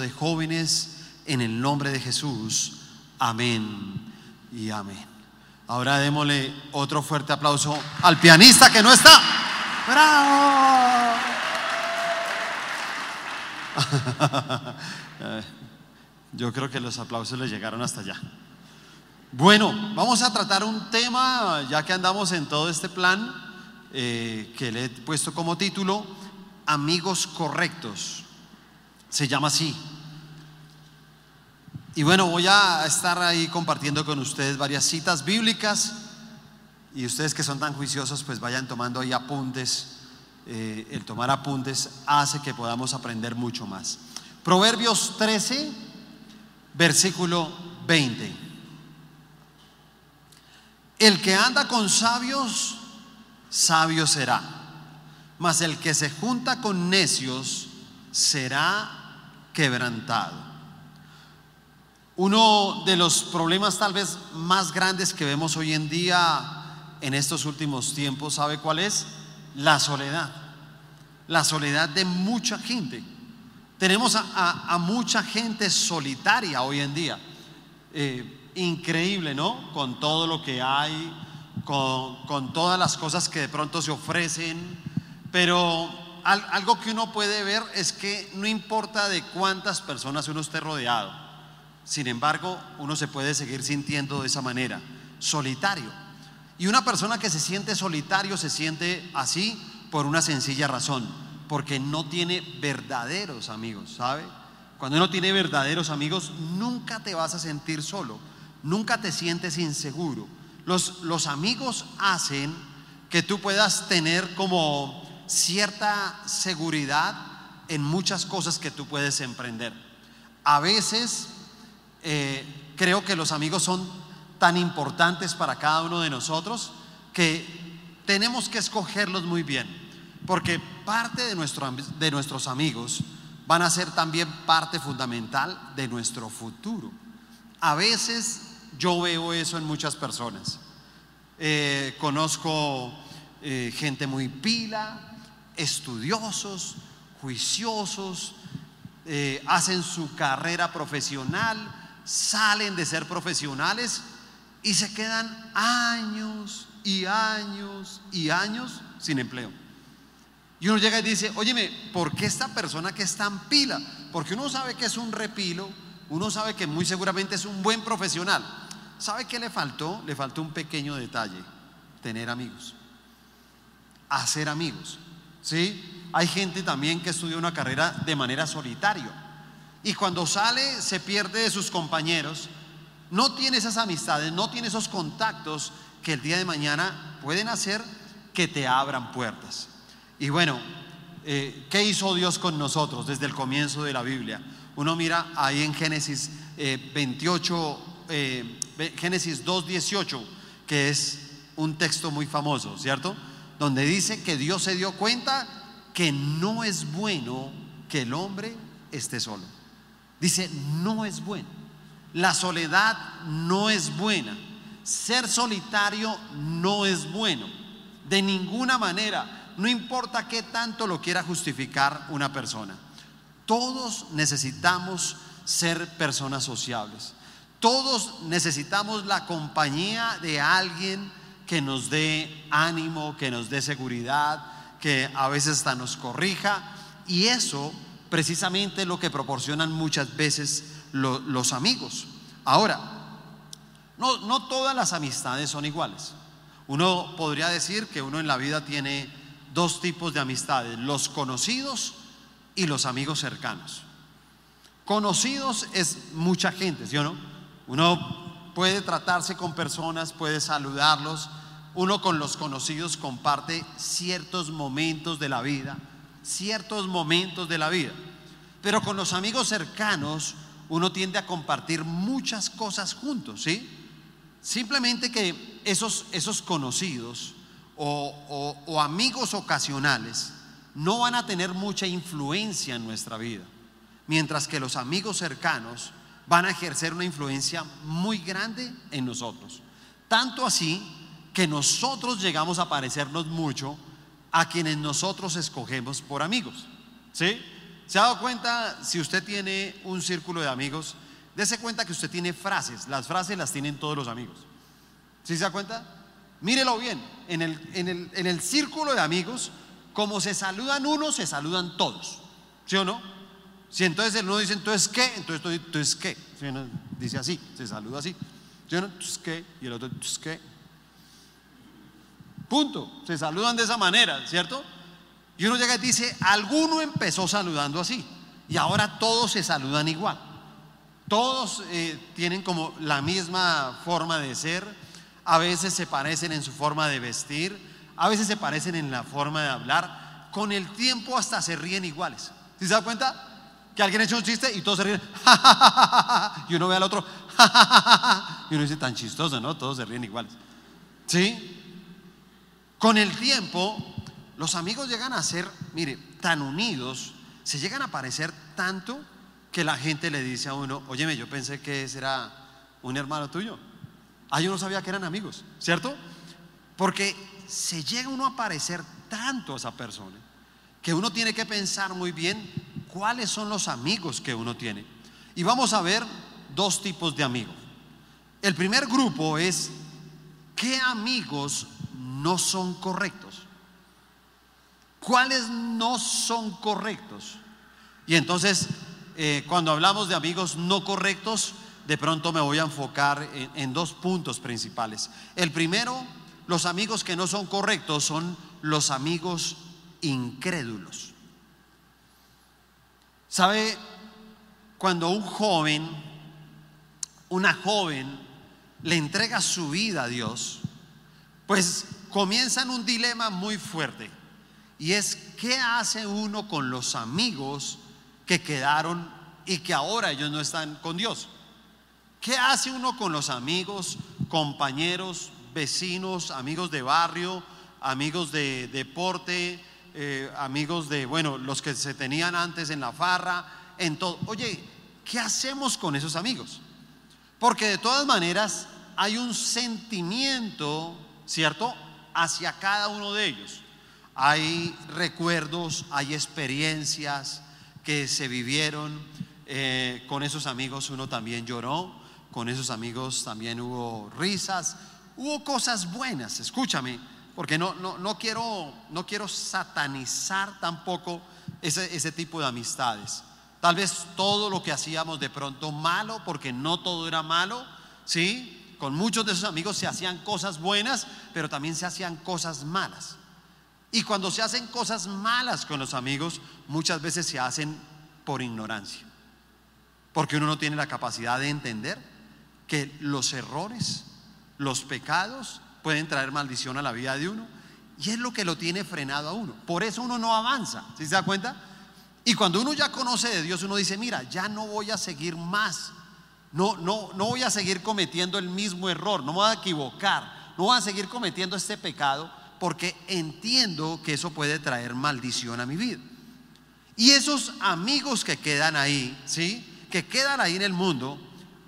de jóvenes en el nombre de Jesús. Amén y amén. Ahora démosle otro fuerte aplauso al pianista que no está. ¡Bravo! Yo creo que los aplausos le llegaron hasta allá. Bueno, vamos a tratar un tema, ya que andamos en todo este plan, eh, que le he puesto como título, Amigos Correctos. Se llama así. Y bueno, voy a estar ahí compartiendo con ustedes varias citas bíblicas y ustedes que son tan juiciosos pues vayan tomando ahí apuntes. Eh, el tomar apuntes hace que podamos aprender mucho más. Proverbios 13, versículo 20. El que anda con sabios, sabio será, mas el que se junta con necios será quebrantado. Uno de los problemas tal vez más grandes que vemos hoy en día en estos últimos tiempos, ¿sabe cuál es? La soledad. La soledad de mucha gente. Tenemos a, mucha gente solitaria hoy en día. Eh, increíble, ¿no? Con todo lo que hay, con, con, todas las cosas que de pronto se ofrecen. Pero algo que uno puede ver es que no importa de cuántas personas uno esté rodeado sin embargo, uno se puede seguir sintiendo de esa manera, solitario. Y una persona que se siente solitario se siente así por una sencilla razón, porque no tiene verdaderos amigos, ¿sabe? Cuando uno tiene verdaderos amigos, nunca te vas a sentir solo, nunca te sientes inseguro. Los, los amigos hacen que tú puedas tener como cierta seguridad en muchas cosas que tú puedes emprender. A veces eh, creo que los amigos son tan importantes para cada uno de nosotros que tenemos que escogerlos muy bien, porque parte de, nuestro, de nuestros amigos van a ser también parte fundamental de nuestro futuro. A veces yo veo eso en muchas personas. Eh, conozco eh, gente muy pila, estudiosos, juiciosos, hacen su carrera profesional, salen de ser profesionales y se quedan años y años y años sin empleo. Y uno llega y dice, óyeme, ¿por qué esta persona que es tan pila? Porque uno sabe que es un repilo, uno sabe que muy seguramente es un buen profesional. ¿Sabe qué le faltó? Le faltó un pequeño detalle, tener amigos, hacer amigos. ¿Sí? Hay gente también que estudia una carrera de manera solitaria y cuando sale se pierde de sus compañeros, no tiene esas amistades, no tiene esos contactos que el día de mañana pueden hacer que te abran puertas. Y bueno, eh, ¿qué hizo Dios con nosotros desde el comienzo de la Biblia? Uno mira ahí en Génesis 28, eh, eh, Génesis 2.18, que es un texto muy famoso, ¿cierto? Donde dice que Dios se dio cuenta que no es bueno que el hombre esté solo. Dice, no es bueno. La soledad no es buena. Ser solitario no es bueno. De ninguna manera. No importa qué tanto lo quiera justificar una persona. Todos necesitamos ser personas sociables. Todos necesitamos la compañía de alguien que nos dé ánimo, que nos dé seguridad, que a veces hasta nos corrija. Y eso precisamente lo que proporcionan muchas veces los amigos. Ahora, no, no todas las amistades son iguales. Uno podría decir que uno en la vida tiene dos tipos de amistades, los conocidos y los amigos cercanos. Conocidos es mucha gente, ¿sí o no? Uno puede tratarse con personas, puede saludarlos, uno con los conocidos comparte ciertos momentos de la vida, ciertos momentos de la vida. Pero con los amigos cercanos uno tiende a compartir muchas cosas juntos, ¿sí? Simplemente que esos, esos conocidos o, o amigos ocasionales no van a tener mucha influencia en nuestra vida, mientras que los amigos cercanos van a ejercer una influencia muy grande en nosotros. Tanto así que nosotros llegamos a parecernos mucho a quienes nosotros escogemos por amigos. ¿Sí? ¿Se ha dado cuenta si usted tiene un círculo de amigos? Dese cuenta que usted tiene frases. Las frases las tienen todos los amigos. ¿Sí se da cuenta? Mírelo bien. En el, en el, en el círculo de amigos, como se saludan unos, se saludan todos. ¿Sí o no? Si entonces el uno dice, entonces qué, entonces entonces qué. dice así, se saluda así. ¿Sí o no? Entonces qué, y el otro, entonces qué. Punto. Se saludan de esa manera, ¿cierto? Y uno llega y dice, alguno empezó saludando así. Y ahora todos se saludan igual. Todos eh, tienen como la misma forma de ser. A veces se parecen en su forma de vestir. A veces se parecen en la forma de hablar. Con el tiempo hasta se ríen iguales. ¿Sí se da cuenta? Que alguien echa un chiste y todos se ríen. y uno ve al otro. y uno dice, tan chistoso, ¿no? Todos se ríen iguales. ¿Sí? Con el tiempo, los amigos llegan a ser, mire, tan unidos, se llegan a parecer tanto que la gente le dice a uno, óyeme, yo pensé que ese era un hermano tuyo. Ah, yo no sabía que eran amigos, ¿cierto? Porque se llega uno a parecer tanto a esa persona que uno tiene que pensar muy bien cuáles son los amigos que uno tiene. Y vamos a ver dos tipos de amigos. El primer grupo es qué amigos no son correctos. ¿Cuáles no son correctos? Y entonces, eh, cuando hablamos de amigos no correctos, de pronto me voy a enfocar en, en dos puntos principales. El primero, los amigos que no son correctos son los amigos incrédulos. ¿Sabe? Cuando un joven, una joven, le entrega su vida a Dios, pues comienzan un dilema muy fuerte. Y es, ¿qué hace uno con los amigos que quedaron y que ahora ellos no están con Dios? ¿Qué hace uno con los amigos, compañeros, vecinos, amigos de barrio, amigos de deporte, eh, amigos de, bueno, los que se tenían antes en la farra, en todo? Oye, ¿qué hacemos con esos amigos? Porque de todas maneras hay un sentimiento, ¿cierto? Hacia cada uno de ellos. Hay recuerdos, hay experiencias que se vivieron. Eh, con esos amigos uno también lloró, con esos amigos también hubo risas, hubo cosas buenas, escúchame, porque no, no, no, quiero, no quiero satanizar tampoco ese, ese tipo de amistades. Tal vez todo lo que hacíamos de pronto malo, porque no todo era malo, ¿sí? Con muchos de sus amigos se hacían cosas buenas, pero también se hacían cosas malas. Y cuando se hacen cosas malas con los amigos, muchas veces se hacen por ignorancia. Porque uno no tiene la capacidad de entender que los errores, los pecados pueden traer maldición a la vida de uno. Y es lo que lo tiene frenado a uno. Por eso uno no avanza. ¿Sí se da cuenta? Y cuando uno ya conoce de Dios, uno dice, mira, ya no voy a seguir más no, no, no voy a seguir cometiendo el mismo error, no me voy a equivocar, no voy a seguir cometiendo este pecado porque entiendo que eso puede traer maldición a mi vida. Y esos amigos que quedan ahí, ¿sí? Que quedan ahí en el mundo,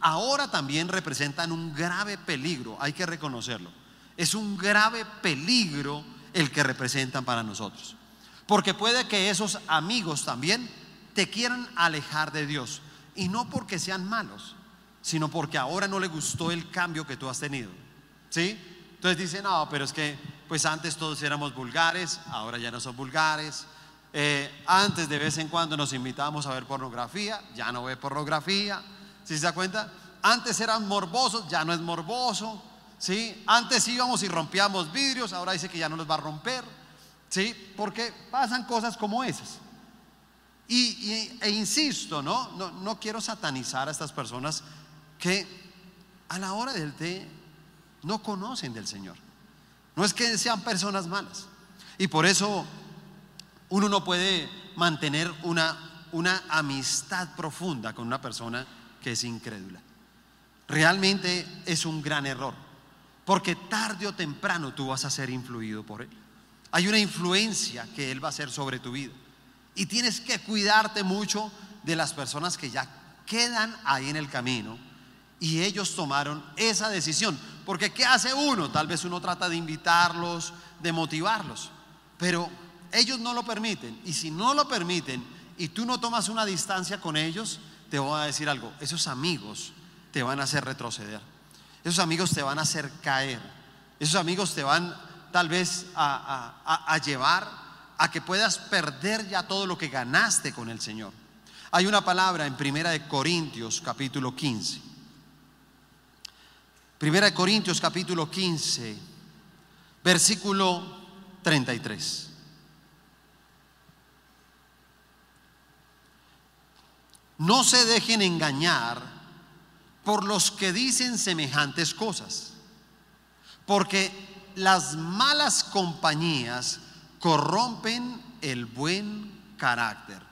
ahora también representan un grave peligro, hay que reconocerlo. Es un grave peligro el que representan para nosotros. Porque puede que esos amigos también te quieran alejar de Dios. Y no porque sean malos, sino porque ahora no le gustó el cambio que tú has tenido. ¿Sí? Entonces dice, no, pero es que pues antes todos éramos vulgares, ahora ya no son vulgares. Eh, antes de vez en cuando nos invitábamos a ver pornografía, ya no ve pornografía. ¿Sí se da cuenta? Antes eran morbosos, ya no es morboso. ¿Sí? Antes íbamos y rompíamos vidrios, ahora dice que ya no los va a romper. ¿Sí? Porque pasan cosas como esas. Y, e insisto, ¿no? ¿no? No quiero satanizar a estas personas que a la hora del té no conocen del Señor. No es que sean personas malas. Y por eso uno no puede mantener una, una amistad profunda con una persona que es incrédula. Realmente es un gran error, porque tarde o temprano tú vas a ser influido por él. Hay una influencia que él va a hacer sobre tu vida. Y tienes que cuidarte mucho de las personas que ya quedan ahí en el camino y ellos tomaron esa decisión. Porque ¿qué hace uno? Tal vez uno trata de invitarlos, de motivarlos. Pero ellos no lo permiten. Y si no lo permiten y tú no tomas una distancia con ellos, te voy a decir algo, esos amigos te van a hacer retroceder, esos amigos te van a hacer caer, esos amigos te van tal vez a, llevar a que puedas perder ya todo lo que ganaste con el Señor. Hay una palabra en Primera de Corintios capítulo 15. Primera de Corintios capítulo 15, versículo 33. No se dejen engañar por los que dicen semejantes cosas, porque las malas compañías corrompen el buen carácter.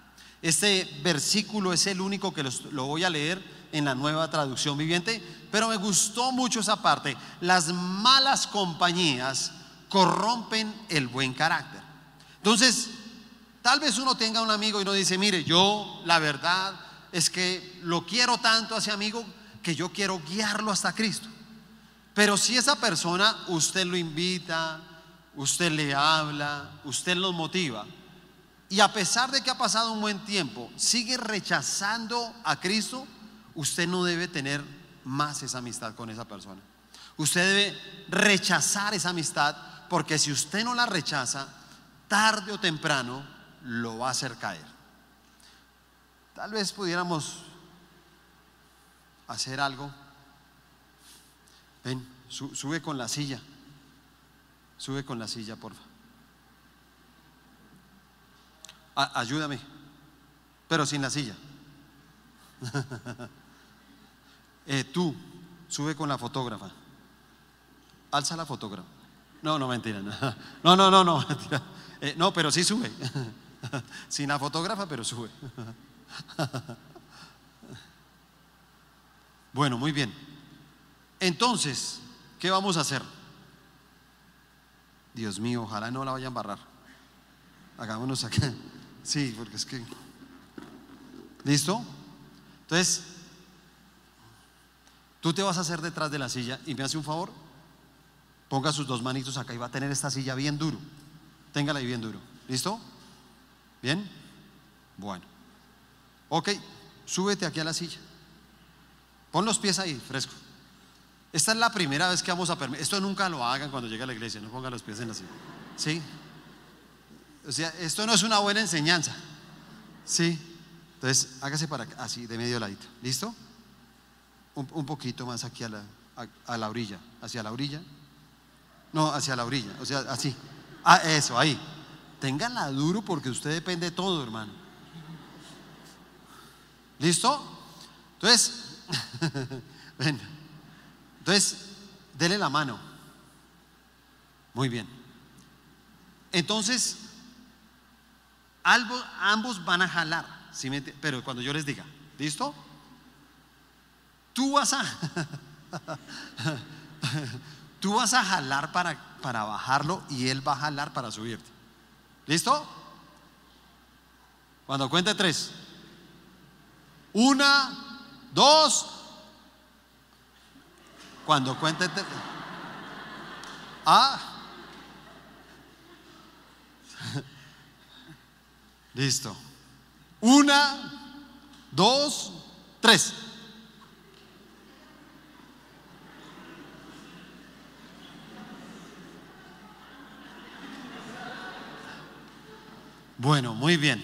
Este versículo es el único que lo voy a leer en la nueva traducción viviente, pero me gustó mucho esa parte. Las malas compañías corrompen el buen carácter. Entonces, tal vez uno tenga un amigo y no dice, mire, yo la verdad es que lo quiero tanto a ese amigo que yo quiero guiarlo hasta Cristo. Pero si esa persona usted lo invita, usted le habla, usted lo motiva, y a pesar de que ha pasado un buen tiempo, sigue rechazando a Cristo, usted no debe tener más esa amistad con esa persona. Usted debe rechazar esa amistad porque si usted no la rechaza, tarde o temprano lo va a hacer caer. Tal vez pudiéramos hacer algo. Ven, sube con la silla. Sube con la silla, por favor. ayúdame, pero sin la silla. Eh, tú, sube con la fotógrafa. Alza la fotógrafa. No, no, mentira. No, no, no, no. Eh, no, pero sí sube. Sin la fotógrafa, pero sube. Bueno, muy bien. Entonces, ¿qué vamos a hacer? Dios mío, ojalá no la vayan a embarrar. Hagámonos acá. Sí, porque es que... ¿Listo? Entonces, tú te vas a hacer detrás de la silla y me hace un favor. Ponga sus dos manitos acá y va a tener esta silla bien duro. Téngala ahí bien duro. ¿Listo? ¿Bien? Bueno. Ok, súbete aquí a la silla. Pon los pies ahí, fresco. Esta es la primera vez que vamos a permitir. Esto nunca lo hagan cuando llegue a la iglesia, no pongan los pies en la silla. ¿Sí? O sea, esto no es una buena enseñanza. ¿Sí? Entonces, hágase para así, de medio ladito. ¿Listo? Un, poquito más aquí a la, a, la orilla. Hacia la orilla. No, hacia la orilla. O sea, así. Ah, eso, ahí. Ténganla duro porque usted depende de todo, hermano. ¿Listo? Entonces, ven. Entonces, dele la mano. Muy bien. Entonces, ambos van a jalar, pero cuando yo les diga, ¿listo? Tú vas a, tú vas a jalar para, para bajarlo y él va a jalar para subirte. ¿Listo? Cuando cuente tres. Una, dos. Cuando cuente tres. Ah. Listo. Una, dos, tres. Bueno, muy bien.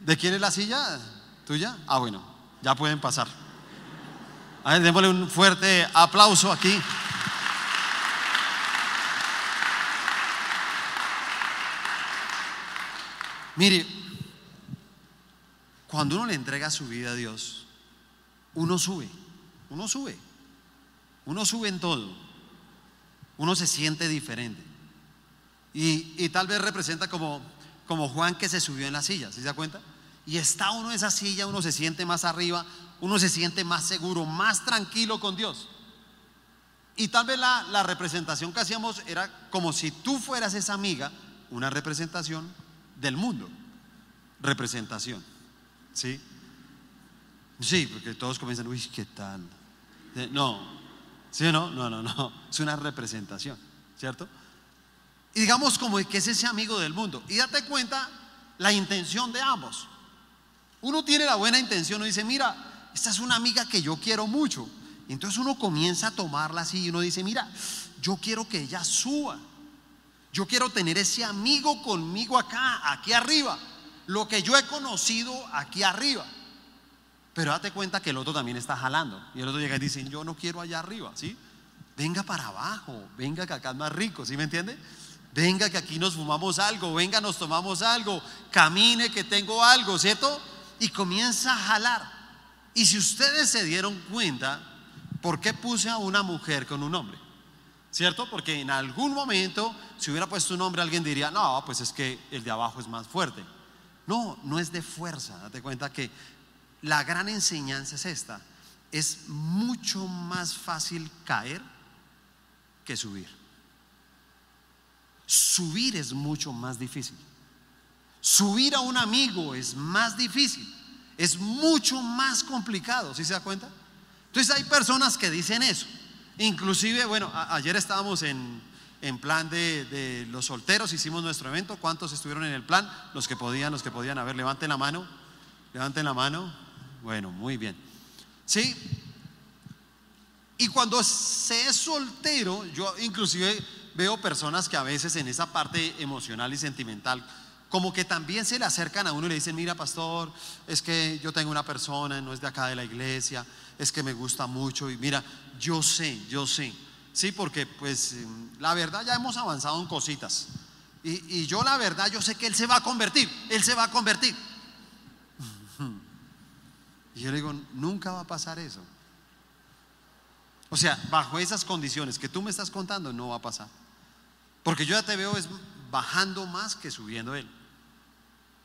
¿De quién es la silla? ¿Tuya? Ah, bueno, ya pueden pasar. A ver, démosle un fuerte aplauso aquí. Mire, cuando uno le entrega su vida a Dios, uno sube, uno sube, uno sube en todo, uno se siente diferente. Y, tal vez representa como, como Juan que se subió en la silla, ¿sí se da cuenta? Y está uno en esa silla, uno se siente más arriba, uno se siente más seguro, más tranquilo con Dios. Y tal vez la, la representación que hacíamos era como si tú fueras esa amiga, una representación del mundo. Representación. ¿Sí? Sí, porque todos comienzan, uy, ¿qué tal? Eh, no, ¿sí no? No, no, no. Es una representación, ¿cierto? Y digamos como que es ese amigo del mundo. Y date cuenta la intención de ambos. Uno tiene la buena intención, uno dice, mira, esta es una amiga que yo quiero mucho. Entonces uno comienza a tomarla así y uno dice, mira, yo quiero que ella suba. Yo quiero tener ese amigo conmigo acá, aquí arriba. Lo que yo he conocido aquí arriba. Pero date cuenta que el otro también está jalando. Y el otro llega y dice, yo no quiero allá arriba, ¿sí? Venga para abajo, venga que acá es más rico, ¿sí me entiende? Venga que aquí nos fumamos algo, venga nos tomamos algo, camine que tengo algo, ¿cierto? Y comienza a jalar. Y si ustedes se dieron cuenta, ¿por qué puse a una mujer con un hombre? ¿Cierto? Porque en algún momento, si hubiera puesto un hombre, alguien diría, no, pues es que el de abajo es más fuerte. No, no es de fuerza. Date cuenta que la gran enseñanza es esta. Es mucho más fácil caer que subir. Subir es mucho más difícil. Subir a un amigo es más difícil. Es mucho más complicado, ¿sí se da cuenta? Entonces hay personas que dicen eso. Inclusive, bueno, ayer estábamos en, en plan de, de, los solteros, hicimos nuestro evento. ¿Cuántos estuvieron en el plan? Los que podían, los que podían. A ver, levanten la mano. Levanten la mano. Bueno, muy bien. ¿Sí? Y cuando se es soltero, yo inclusive veo personas que a veces en esa parte emocional y sentimental, como que también se le acercan a uno y le dicen, mira pastor, es que yo tengo una persona, no es de acá de la iglesia, es que me gusta mucho y mira, yo sé, yo sé, sí, porque pues la verdad ya hemos avanzado en cositas. Y, y yo la verdad, yo sé que él se va a convertir, él se va a convertir. Y yo le digo, nunca va a pasar eso. O sea, bajo esas condiciones que tú me estás contando, no va a pasar. Porque yo ya te veo es bajando más que subiendo él.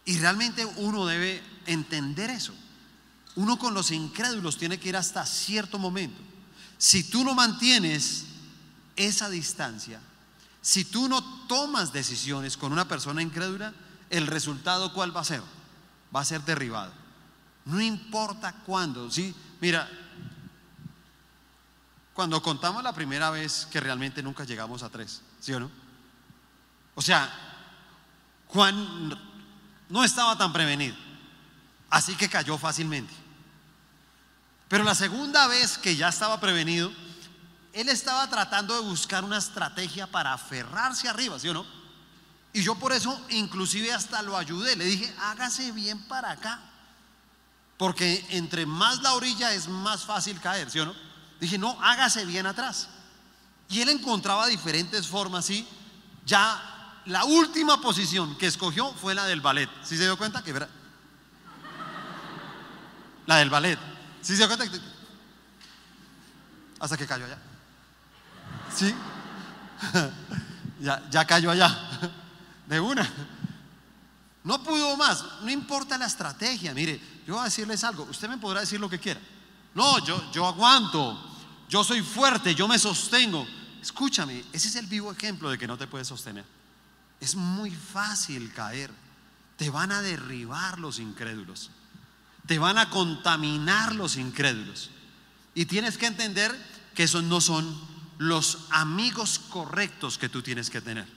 Y realmente uno debe entender eso. Uno con los incrédulos tiene que ir hasta cierto momento. Si tú no mantienes esa distancia, si tú no tomas decisiones con una persona incrédula, el resultado cuál va a ser? Va a ser derribado. No importa cuándo, ¿sí? Mira, cuando contamos la primera vez que realmente nunca llegamos a tres, ¿sí o no? O sea, Juan no estaba tan prevenido, así que cayó fácilmente. Pero la segunda vez que ya estaba prevenido, él estaba tratando de buscar una estrategia para aferrarse arriba, ¿sí o no? Y yo por eso inclusive hasta lo ayudé, le dije, hágase bien para acá. Porque entre más la orilla es más fácil caer, ¿sí o no? Dije, no, hágase bien atrás. Y él encontraba diferentes formas, ¿sí? Ya la última posición que escogió fue la del ballet. ¿Sí se dio cuenta? Que. La del ballet. ¿Sí se dio cuenta? Hasta que cayó allá. ¿Sí? ya, ya cayó allá. De una. No pudo más. No importa la estrategia. Mire, yo voy a decirles algo, usted me podrá decir lo que quiera. No, yo, yo aguanto, yo soy fuerte, yo me sostengo. Escúchame, ese es el vivo ejemplo de que no te puedes sostener. Es muy fácil caer. Te van a derribar los incrédulos. Te van a contaminar los incrédulos. Y tienes que entender que esos no son los amigos correctos que tú tienes que tener.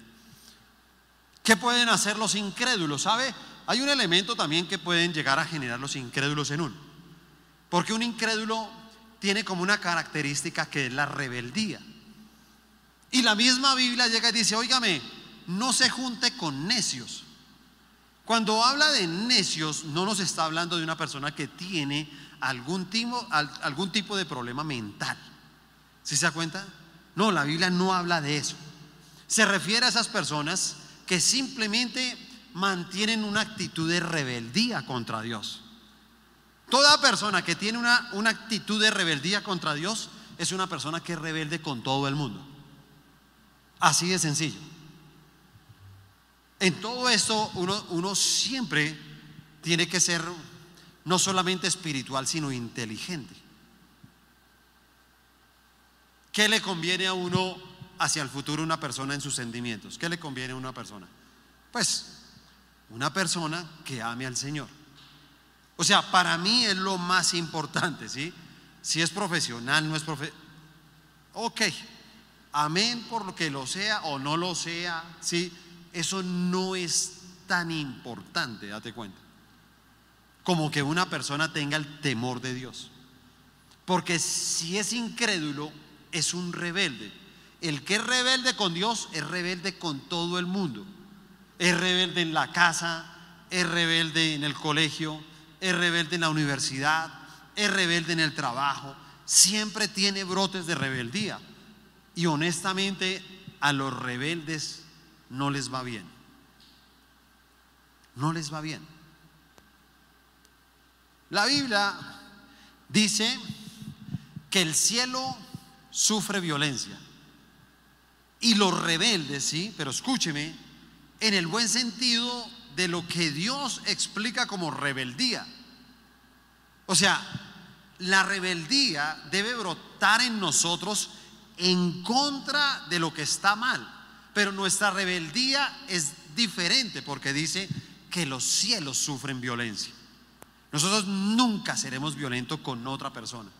¿Qué pueden hacer los incrédulos? ¿Sabe? Hay un elemento también que pueden llegar a generar los incrédulos en uno. Porque un incrédulo tiene como una característica que es la rebeldía. Y la misma Biblia llega y dice, óigame, no se junte con necios. Cuando habla de necios, no nos está hablando de una persona que tiene algún tipo, algún tipo de problema mental. ¿Sí se da cuenta? No, la Biblia no habla de eso. Se refiere a esas personas que simplemente mantienen una actitud de rebeldía contra Dios. Toda persona que tiene una, una, actitud de rebeldía contra Dios es una persona que es rebelde con todo el mundo. Así de sencillo. En todo esto uno, uno siempre tiene que ser no solamente espiritual, sino inteligente. ¿Qué le conviene a uno hacia el futuro una persona en sus sentimientos? ¿Qué le conviene a una persona? Pues una persona que ame al Señor. O sea, para mí es lo más importante, ¿sí? Si es profesional, no es profesional. Ok, amén por lo que lo sea o no lo sea, ¿sí? Eso no es tan importante, date cuenta, como que una persona tenga el temor de Dios. Porque si es incrédulo, es un rebelde. El que es rebelde con Dios es rebelde con todo el mundo. Es rebelde en la casa, es rebelde en el colegio, es rebelde en la universidad, es rebelde en el trabajo. Siempre tiene brotes de rebeldía. Y honestamente a los rebeldes no les va bien. No les va bien. La Biblia dice que el cielo sufre violencia. Y los rebeldes, sí, pero escúcheme, en el buen sentido de lo que Dios explica como rebeldía. O sea, la rebeldía debe brotar en nosotros en contra de lo que está mal. Pero nuestra rebeldía es diferente porque dice que los cielos sufren violencia. Nosotros nunca seremos violentos con otra persona.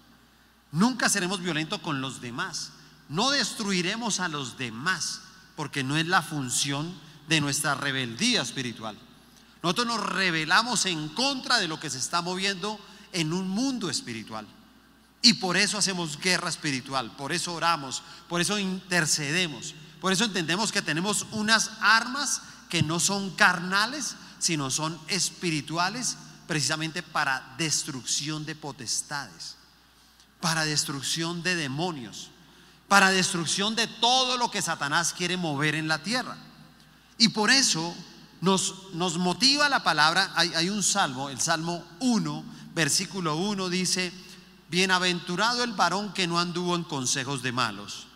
Nunca seremos violentos con los demás. No destruiremos a los demás porque no es la función de nuestra rebeldía espiritual. Nosotros nos rebelamos en contra de lo que se está moviendo en un mundo espiritual. Y por eso hacemos guerra espiritual, por eso oramos, por eso intercedemos, por eso entendemos que tenemos unas armas que no son carnales, sino son espirituales, precisamente para destrucción de potestades, para destrucción de demonios, para destrucción de todo lo que Satanás quiere mover en la tierra. Y por eso nos, nos motiva la palabra, hay, hay un salmo, el Salmo 1, versículo 1 dice, Bienaventurado el varón que no anduvo en consejos de malos,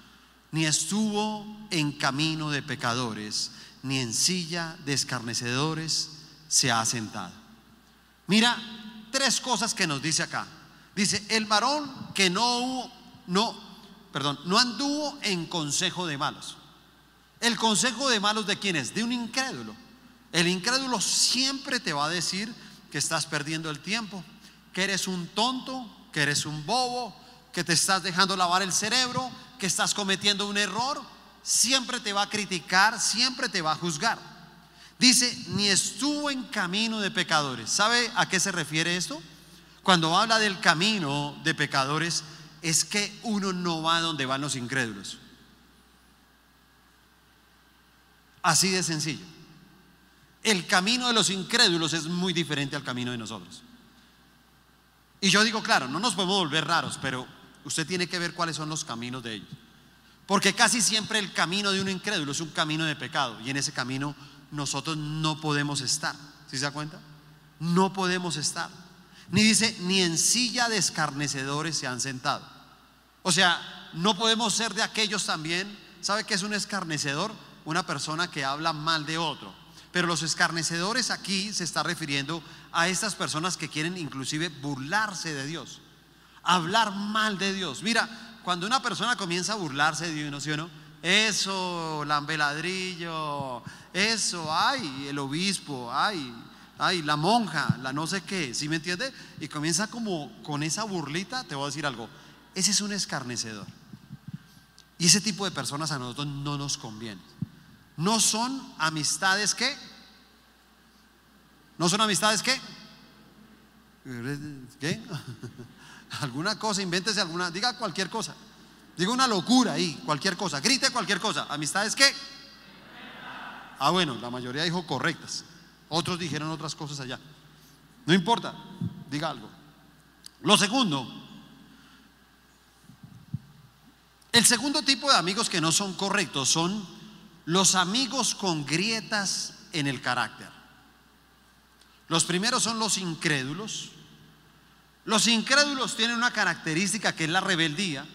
ni estuvo en camino de pecadores, ni en silla de escarnecedores se ha sentado. Mira, tres cosas que nos dice acá. Dice, el varón que no no, perdón, no anduvo en consejo de malos. El consejo de malos de quién es? De un incrédulo. El incrédulo siempre te va a decir que estás perdiendo el tiempo, que eres un tonto, que eres un bobo, que te estás dejando lavar el cerebro, que estás cometiendo un error, siempre te va a criticar, siempre te va a juzgar. Dice, ni estuvo en camino de pecadores. ¿Sabe a qué se refiere esto? Cuando habla del camino de pecadores, es que uno no va donde van los incrédulos. Así de sencillo. El camino de los incrédulos es muy diferente al camino de nosotros. Y yo digo, claro, no nos podemos volver raros, pero usted tiene que ver cuáles son los caminos de ellos. Porque casi siempre el camino de un incrédulo es un camino de pecado y en ese camino nosotros no podemos estar. ¿Sí se da cuenta? No podemos estar. Ni dice, ni en silla de escarnecedores se han sentado. O sea, no podemos ser de aquellos también. ¿Sabe qué es un escarnecedor? Una persona que habla mal de otro. Pero los escarnecedores aquí se está refiriendo a estas personas que quieren inclusive burlarse de Dios, hablar mal de Dios. Mira, cuando una persona comienza a burlarse de Dios, ¿sí o no? Eso, lambeladrillo, eso, ay, el obispo, ay, ay, la monja, la no sé qué, ¿sí me entiende? Y comienza como con esa burlita, te voy a decir algo, ese es un escarnecedor. Y ese tipo de personas a nosotros no nos conviene. No son amistades que. No son amistades que. ¿Qué? alguna cosa, invéntese alguna, diga cualquier cosa. Diga una locura ahí, cualquier cosa. Grite cualquier cosa. Amistades que. Ah, bueno, la mayoría dijo correctas. Otros dijeron otras cosas allá. No importa, diga algo. Lo segundo, el segundo tipo de amigos que no son correctos son los amigos con grietas en el carácter. Los primeros son los incrédulos. Los incrédulos tienen una característica que es la rebeldía.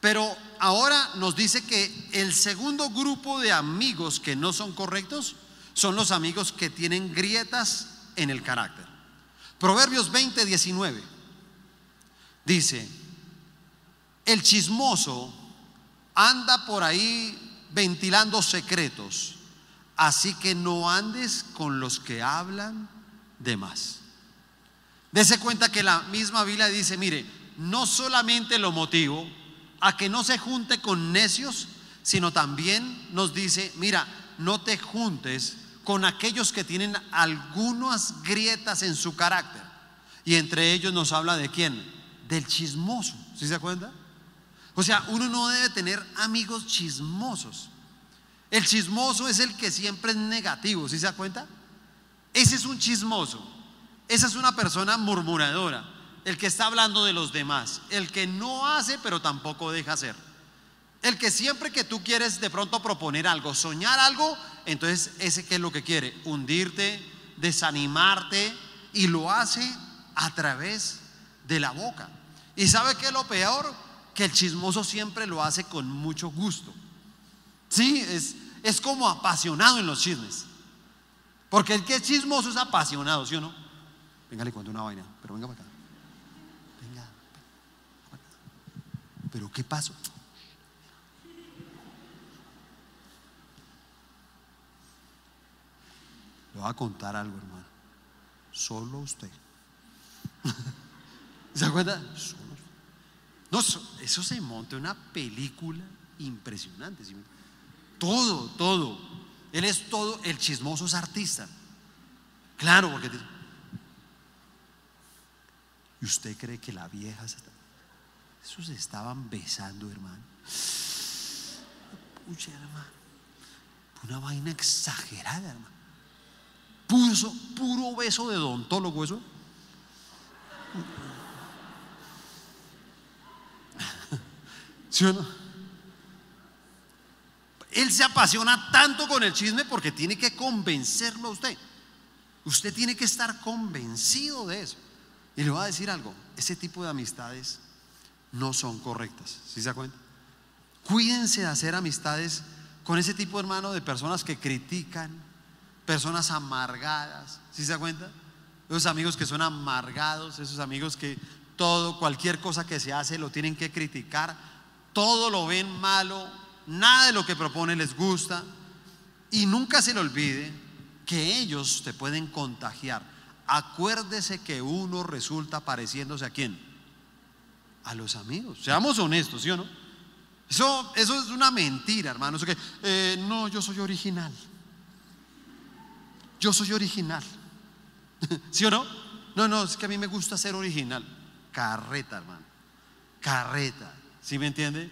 Pero ahora nos dice que el segundo grupo de amigos que no son correctos son los amigos que tienen grietas en el carácter. Proverbios 20, 19 dice, el chismoso anda por ahí ventilando secretos. Así que no andes con los que hablan de más. Dese cuenta que la misma Biblia dice, mire, no solamente lo motivo a que no se junte con necios, sino también nos dice, mira, no te juntes con aquellos que tienen algunas grietas en su carácter. Y entre ellos nos habla de quién? Del chismoso. ¿Sí se cuenta? O sea, uno no debe tener amigos chismosos. El chismoso es el que siempre es negativo, ¿sí se da cuenta? Ese es un chismoso. Esa es una persona murmuradora, el que está hablando de los demás, el que no hace pero tampoco deja hacer. El que siempre que tú quieres de pronto proponer algo, soñar algo, entonces ese que es lo que quiere, hundirte, desanimarte y lo hace a través de la boca. ¿Y sabe qué es lo peor? Que el chismoso siempre lo hace con mucho gusto. Sí, es, es como apasionado en los chismes. Porque el que es chismoso es apasionado, ¿sí o no? Venga, le cuento una vaina, pero venga para acá. Venga, Pero ¿qué pasó? Le voy a contar algo, hermano. Solo usted. ¿Se acuerda? No, eso se monta una película impresionante. Todo, todo. Él es todo, el chismoso es artista. Claro, porque... ¿Y usted cree que la vieja se Esos se estaban besando, hermano. Pucha, hermano. Una vaina exagerada, hermano. Puro, puro beso de odontólogo, eso. ¿Sí o no? Él se apasiona tanto con el chisme porque tiene que convencerlo a usted. Usted tiene que estar convencido de eso. Y le voy a decir algo, ese tipo de amistades no son correctas. ¿Sí se da cuenta? Cuídense de hacer amistades con ese tipo, hermano, de personas que critican, personas amargadas. ¿Sí se da cuenta? Esos amigos que son amargados, esos amigos que todo, cualquier cosa que se hace lo tienen que criticar, todo lo ven malo, nada de lo que propone les gusta. Y nunca se le olvide que ellos te pueden contagiar. Acuérdese que uno resulta pareciéndose a quién? A los amigos. Seamos honestos, ¿sí o no? Eso, eso es una mentira, hermano. Eso que, eh, no, yo soy original. Yo soy original. ¿Sí o no? No, no, es que a mí me gusta ser original. Carreta, hermano. Carreta. ¿Sí me entiende?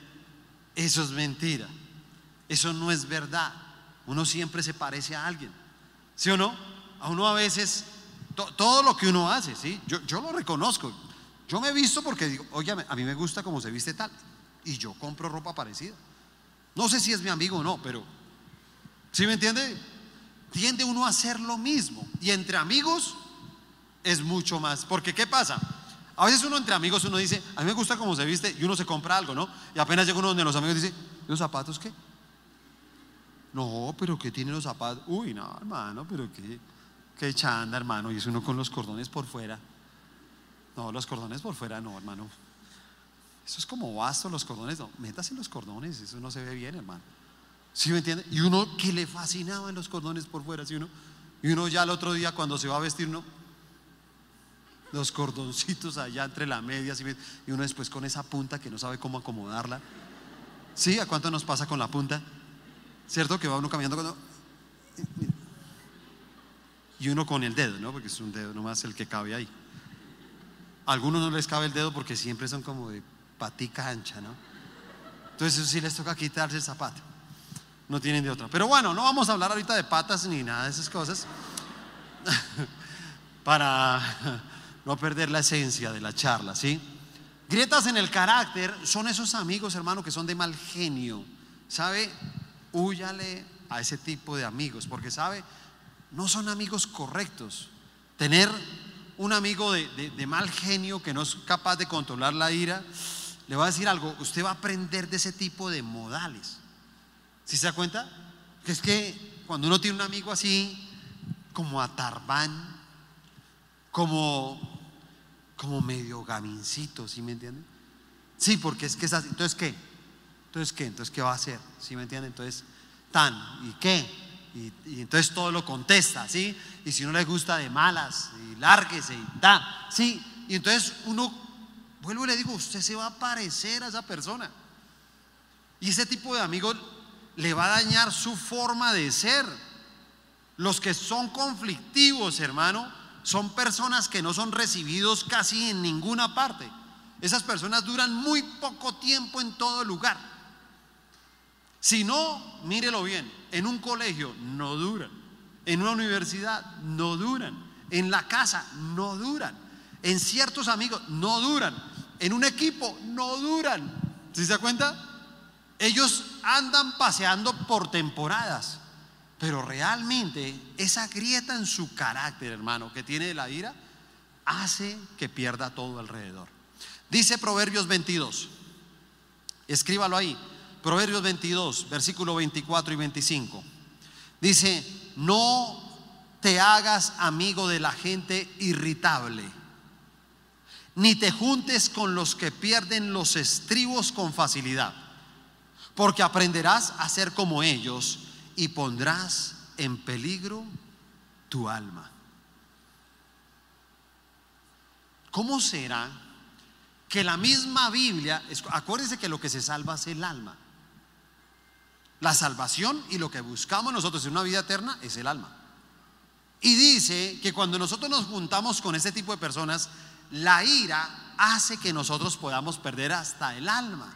Eso es mentira. Eso no es verdad. Uno siempre se parece a alguien. ¿Sí o no? A uno a veces, todo lo que uno hace, ¿sí? Yo, yo lo reconozco. Yo me he visto porque digo, oye, a mí me gusta cómo se viste tal. Y yo compro ropa parecida. No sé si es mi amigo o no, pero ¿sí me entiende? Tiende uno a hacer lo mismo. Y entre amigos es mucho más. Porque ¿qué pasa? A veces uno entre amigos uno dice, a mí me gusta cómo se viste y uno se compra algo, ¿no? Y apenas llega uno de los amigos y dice, ¿los zapatos qué? No, pero ¿qué tiene los zapatos? Uy, no, hermano, pero qué, qué chanda, hermano. Y es uno con los cordones por fuera. No, los cordones por fuera no, hermano. Eso es como vasto los cordones. No, métase los cordones, eso no se ve bien, hermano. ¿Sí me entiende? Y uno que le fascinaba en los cordones por fuera, ¿sí uno? Y uno ya el otro día cuando se va a vestir, no los cordoncitos allá entre la media y uno después con esa punta que no sabe cómo acomodarla. ¿Sí? ¿A cuánto nos pasa con la punta? ¿Cierto? Que va uno caminando cuando... Y uno con el dedo, ¿no? Porque es un dedo nomás el que cabe ahí. A algunos no les cabe el dedo porque siempre son como de patica ancha, ¿no? Entonces eso sí les toca quitarse el zapato. No tienen de otra. Pero bueno, no vamos a hablar ahorita de patas ni nada de esas cosas. Para no perder la esencia de la charla, ¿sí? Grietas en el carácter son esos amigos, hermano, que son de mal genio. ¿Sabe? Húyale a ese tipo de amigos, porque, ¿sabe? No son amigos correctos. Tener un amigo de, de mal genio que no es capaz de controlar la ira, le va a decir algo, usted va a aprender de ese tipo de modales. ¿Sí se da cuenta? Que es que cuando uno tiene un amigo así, como Atarbán, como como medio gamincito, ¿sí me entienden? Sí, porque es que es así. Entonces, ¿qué? Entonces, ¿qué? Entonces, ¿qué va a hacer? ¿Sí me entienden? Entonces, tan, ¿y qué? Y, entonces todo lo contesta, ¿sí? Y si no le gusta de malas, y lárguese y da, ¿sí? Y entonces uno, vuelvo y le digo, usted se va a parecer a esa persona. Y ese tipo de amigo le va a dañar su forma de ser. Los que son conflictivos, hermano, son personas que no son recibidos casi en ninguna parte. Esas personas duran muy poco tiempo en todo lugar. Si no, mírelo bien, en un colegio no duran, en una universidad no duran, en la casa no duran, en ciertos amigos no duran, en un equipo no duran. ¿Sí se da cuenta? Ellos andan paseando por temporadas. Pero realmente esa grieta en su carácter, hermano, que tiene de la ira, hace que pierda todo alrededor. Dice Proverbios 22, escríbalo ahí, Proverbios 22, versículo 24 y 25. Dice, no te hagas amigo de la gente irritable, ni te juntes con los que pierden los estribos con facilidad, porque aprenderás a ser como ellos y pondrás en peligro tu alma. ¿Cómo será que la misma Biblia, acuérdense que lo que se salva es el alma? La salvación y lo que buscamos nosotros en una vida eterna es el alma. Y dice que cuando nosotros nos juntamos con ese tipo de personas, la ira hace que nosotros podamos perder hasta el alma.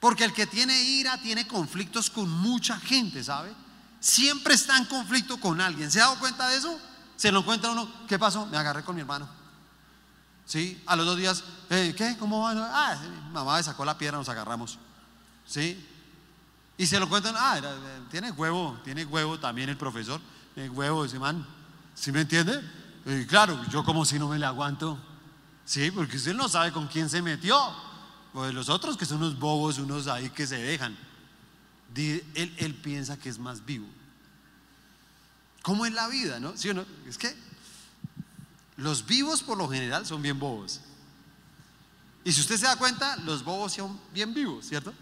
Porque el que tiene ira tiene conflictos con mucha gente, ¿sabe? Siempre está en conflicto con alguien. ¿Se ha dado cuenta de eso? Se lo encuentra uno, ¿qué pasó? Me agarré con mi hermano. ¿Sí? A los dos días, ¿qué? ¿Cómo va? Ah, mamá me sacó la piedra, nos agarramos. ¿Sí? Y se lo cuentan, ah, eh, tiene huevo, tiene huevo también el profesor, tiene huevo ese man. ¿Sí me entiende? Claro, yo como si no me le aguanto. Sí, porque usted no sabe con quién se metió. Pues los otros que son unos bobos, unos ahí que se dejan. Él, él piensa que es más vivo. ¿Cómo es la vida, no? ¿Sí o? Es que los vivos por lo general son bien bobos. Y si usted se da cuenta, los bobos son bien vivos, ¿cierto?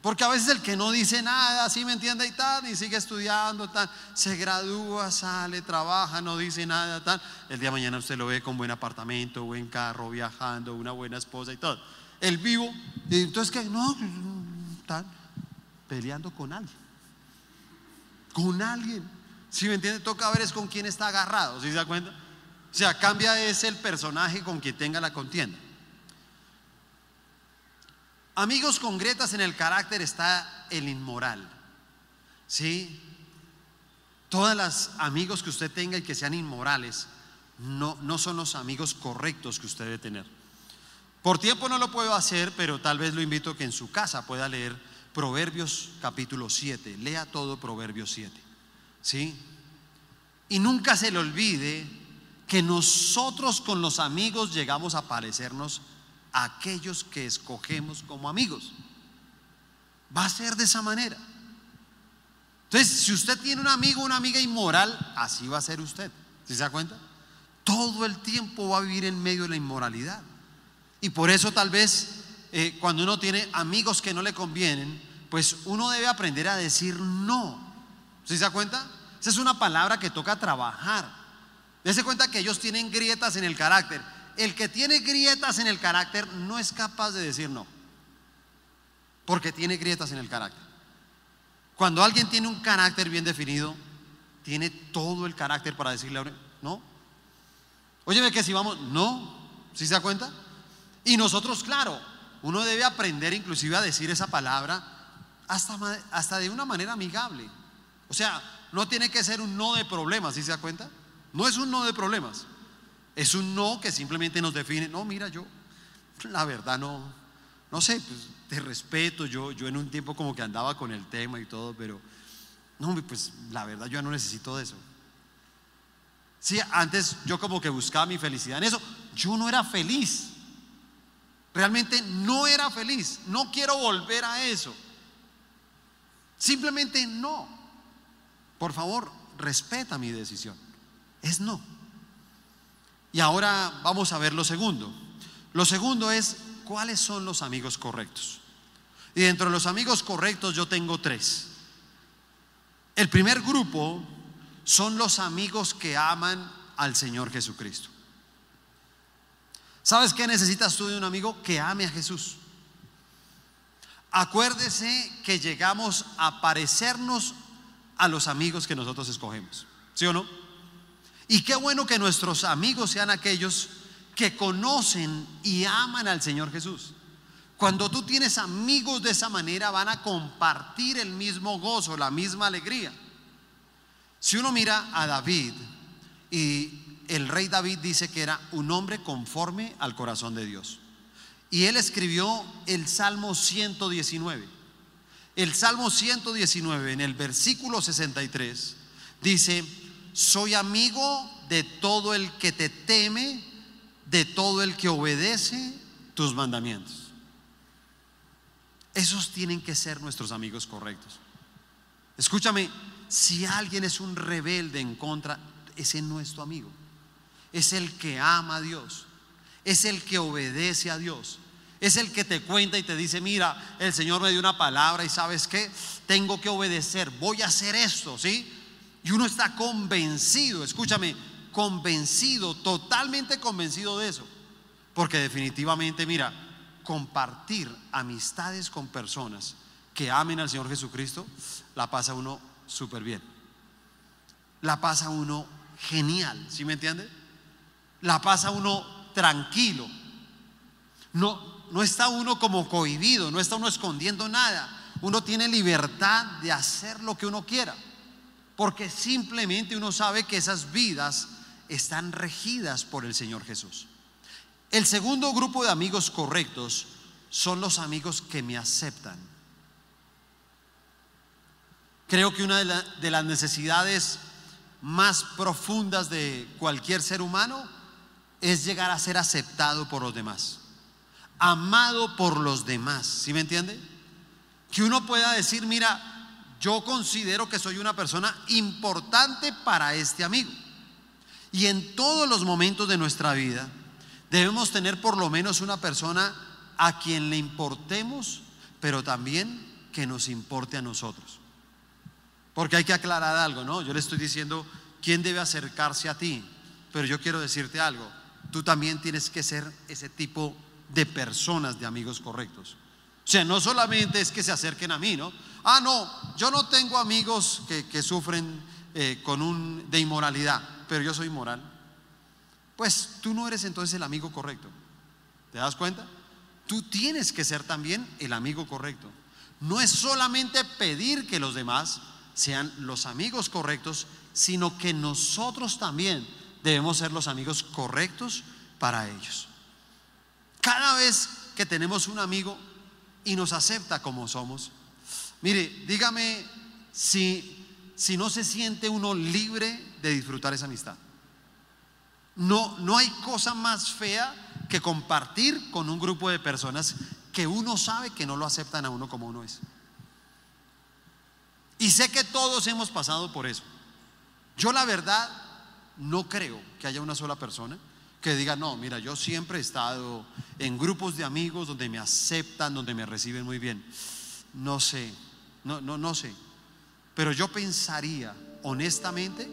Porque a veces el que no dice nada, así me entiende y tal, y sigue estudiando, tal, se gradúa, sale, trabaja, no dice nada, tal. El día de mañana usted lo ve con buen apartamento, buen carro, viajando, una buena esposa y todo el vivo. Y entonces, que No, están peleando con alguien. Con alguien. Si me entiende, toca ver es con quién está agarrado, si se da cuenta? O sea, cambia es el personaje con quien tenga la contienda. Amigos con grietas en el carácter está el inmoral. ¿Sí? Todas las amigos que usted tenga y que sean inmorales no, no son los amigos correctos que usted debe tener. Por tiempo no lo puedo hacer, pero tal vez lo invito a que en su casa pueda leer Proverbios capítulo 7. Lea todo Proverbios 7. ¿Sí? Y nunca se le olvide que nosotros con los amigos llegamos a parecernos a aquellos que escogemos como amigos. Va a ser de esa manera. Entonces, si usted tiene un amigo una amiga inmoral, así va a ser usted. ¿Sí se da cuenta? Todo el tiempo va a vivir en medio de la inmoralidad. Y por eso tal vez eh, cuando uno tiene amigos que no le convienen, pues uno debe aprender a decir no. ¿Sí se da cuenta? Esa es una palabra que toca trabajar. Dese cuenta que ellos tienen grietas en el carácter. El que tiene grietas en el carácter no es capaz de decir no. Porque tiene grietas en el carácter. Cuando alguien tiene un carácter bien definido, tiene todo el carácter para decirle no. Óyeme que si vamos, no. ¿Sí se da cuenta? Y nosotros, claro, uno debe aprender inclusive a decir esa palabra hasta, hasta de una manera amigable. O sea, no tiene que ser un no de problemas, ¿sí se da cuenta? No es un no de problemas. Es un no que simplemente nos define, no, mira, yo, la verdad no, no sé, pues te respeto, yo, yo en un tiempo como que andaba con el tema y todo, pero no, pues la verdad yo no necesito de eso. Sí, antes yo como que buscaba mi felicidad en eso, yo no era feliz. Realmente no era feliz. No quiero volver a eso. Simplemente no. Por favor, respeta mi decisión. Es no. Y ahora vamos a ver lo segundo. Lo segundo es cuáles son los amigos correctos. Y dentro de los amigos correctos yo tengo tres. El primer grupo son los amigos que aman al Señor Jesucristo. ¿Sabes qué necesitas tú de un amigo? Que ame a Jesús. Acuérdese que llegamos a parecernos a los amigos que nosotros escogemos. ¿Sí o no? Y qué bueno que nuestros amigos sean aquellos que conocen y aman al Señor Jesús. Cuando tú tienes amigos de esa manera van a compartir el mismo gozo, la misma alegría. Si uno mira a David y el rey David dice que era un hombre conforme al corazón de Dios. Y él escribió el Salmo 119. El Salmo 119 en el versículo 63 dice, soy amigo de todo el que te teme, de todo el que obedece tus mandamientos. Esos tienen que ser nuestros amigos correctos. Escúchame, si alguien es un rebelde en contra, ese no es tu amigo. Es el que ama a Dios. Es el que obedece a Dios. Es el que te cuenta y te dice, mira, el Señor me dio una palabra y sabes qué, tengo que obedecer, voy a hacer esto, ¿sí? Y uno está convencido, escúchame, convencido, totalmente convencido de eso. Porque definitivamente, mira, compartir amistades con personas que amen al Señor Jesucristo, la pasa uno súper bien. La pasa uno genial, ¿sí me entiende? La pasa uno tranquilo. No, no está uno como cohibido, no está uno escondiendo nada. Uno tiene libertad de hacer lo que uno quiera, porque simplemente uno sabe que esas vidas están regidas por el Señor Jesús. El segundo grupo de amigos correctos son los amigos que me aceptan. Creo que una de, las necesidades más profundas de cualquier ser humano es llegar a ser aceptado por los demás, amado por los demás, ¿sí me entiende? Que uno pueda decir, mira, yo considero que soy una persona importante para este amigo. Y en todos los momentos de nuestra vida, Debemos tener por lo menos una persona a quien le importemos, pero también que nos importe a nosotros. Porque hay que aclarar algo, ¿no? Yo le estoy diciendo quién debe acercarse a ti, pero yo quiero decirte algo. Tú también tienes que ser ese tipo de personas, de amigos correctos. O sea, no solamente es que se acerquen a mí, ¿no? Ah, no, yo no tengo amigos que, sufren eh, con un, de inmoralidad, pero yo soy moral pues tú no eres entonces el amigo correcto. ¿Te das cuenta? Tú tienes que ser también el amigo correcto. No es solamente pedir que los demás sean los amigos correctos, sino que nosotros también debemos ser los amigos correctos para ellos. Cada vez que tenemos un amigo y nos acepta como somos, mire, dígame si, si no se siente uno libre de disfrutar esa amistad. No, no hay cosa más fea que compartir con un grupo de personas que uno sabe que no lo aceptan a uno como uno es. Y sé que todos hemos pasado por eso. Yo la verdad no creo que haya una sola persona que diga, no, mira, yo siempre he estado en grupos de amigos donde me aceptan, donde me reciben muy bien. No sé, no, no, no sé. Pero yo pensaría, honestamente,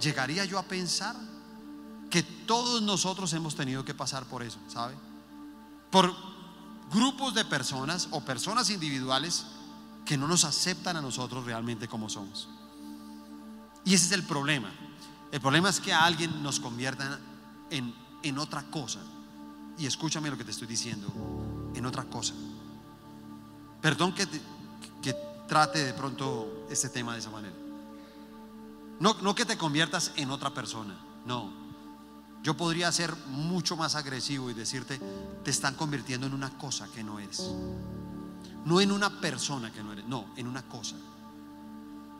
llegaría yo a pensar que todos nosotros hemos tenido que pasar por eso, ¿sabe? Por grupos de personas o personas individuales que no nos aceptan a nosotros realmente como somos. Y ese es el problema. El problema es que a alguien nos convierta en, en otra cosa. Y escúchame lo que te estoy diciendo, en otra cosa. Perdón que, que trate de pronto este tema de esa manera. No, no que te conviertas en otra persona, no yo podría ser mucho más agresivo y decirte, te están convirtiendo en una cosa que no eres. No en una persona que no eres, no, en una cosa.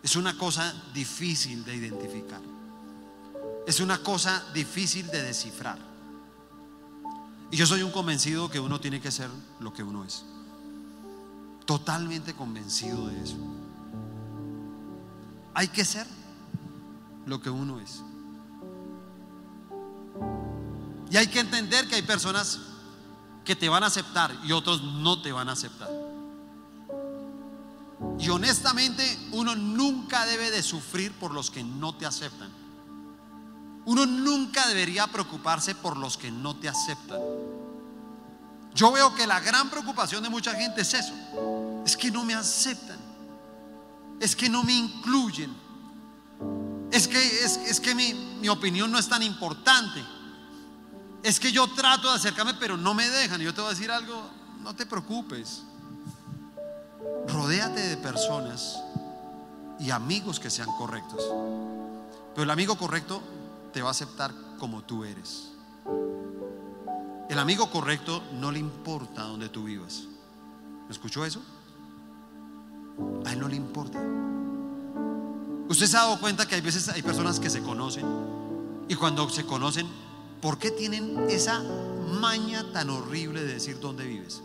Es una cosa difícil de identificar. Es una cosa difícil de descifrar. Y yo soy un convencido que uno tiene que ser lo que uno es. Totalmente convencido de eso. Hay que ser lo que uno es. Y hay que entender que hay personas que te van a aceptar y otros no te van a aceptar. Y honestamente uno nunca debe de sufrir por los que no te aceptan. Uno nunca debería preocuparse por los que no te aceptan. Yo veo que la gran preocupación de mucha gente es eso. Es que no me aceptan. Es que no me incluyen. Es que, es, que mi, mi opinión no es tan importante. Es que yo trato de acercarme, pero no me dejan. Yo te voy a decir algo, no te preocupes. Rodéate de personas y amigos que sean correctos. Pero el amigo correcto te va a aceptar como tú eres. El amigo correcto no le importa donde tú vivas. ¿Me escuchó eso? A él no le importa. Usted se ha dado cuenta que hay veces hay personas que se conocen y cuando se conocen, ¿por qué tienen esa maña tan horrible de decir dónde vives?